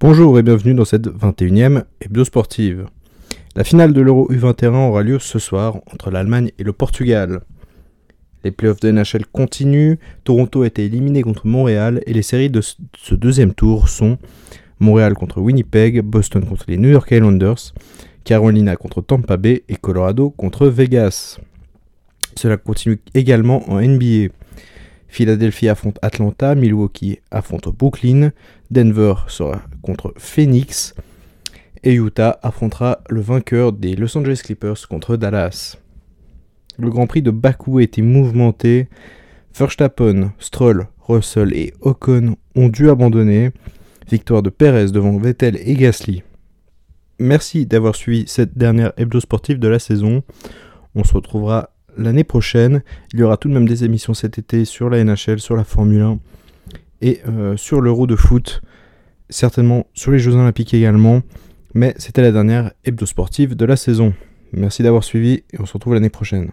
Bonjour et bienvenue dans cette 21e hebdo sportive. La finale de l'Euro U21 aura lieu ce soir entre l'Allemagne et le Portugal. Les playoffs de NHL continuent, Toronto a été éliminé contre Montréal et les séries de ce deuxième tour sont Montréal contre Winnipeg, Boston contre les New York Islanders, Carolina contre Tampa Bay et Colorado contre Vegas. Cela continue également en NBA. Philadelphie affronte Atlanta, Milwaukee affronte Brooklyn, Denver sera contre Phoenix et Utah affrontera le vainqueur des Los Angeles Clippers contre Dallas. Le Grand Prix de Bakou a été mouvementé. Verstappen, Stroll, Russell et Ocon ont dû abandonner. Victoire de Perez devant Vettel et Gasly. Merci d'avoir suivi cette dernière hebdo sportive de la saison. On se retrouvera l'année prochaine. Il y aura tout de même des émissions cet été sur la NHL, sur la Formule 1 et euh, sur l'Euro de foot. Certainement sur les Jeux Olympiques également. Mais c'était la dernière hebdo sportive de la saison. Merci d'avoir suivi et on se retrouve l'année prochaine.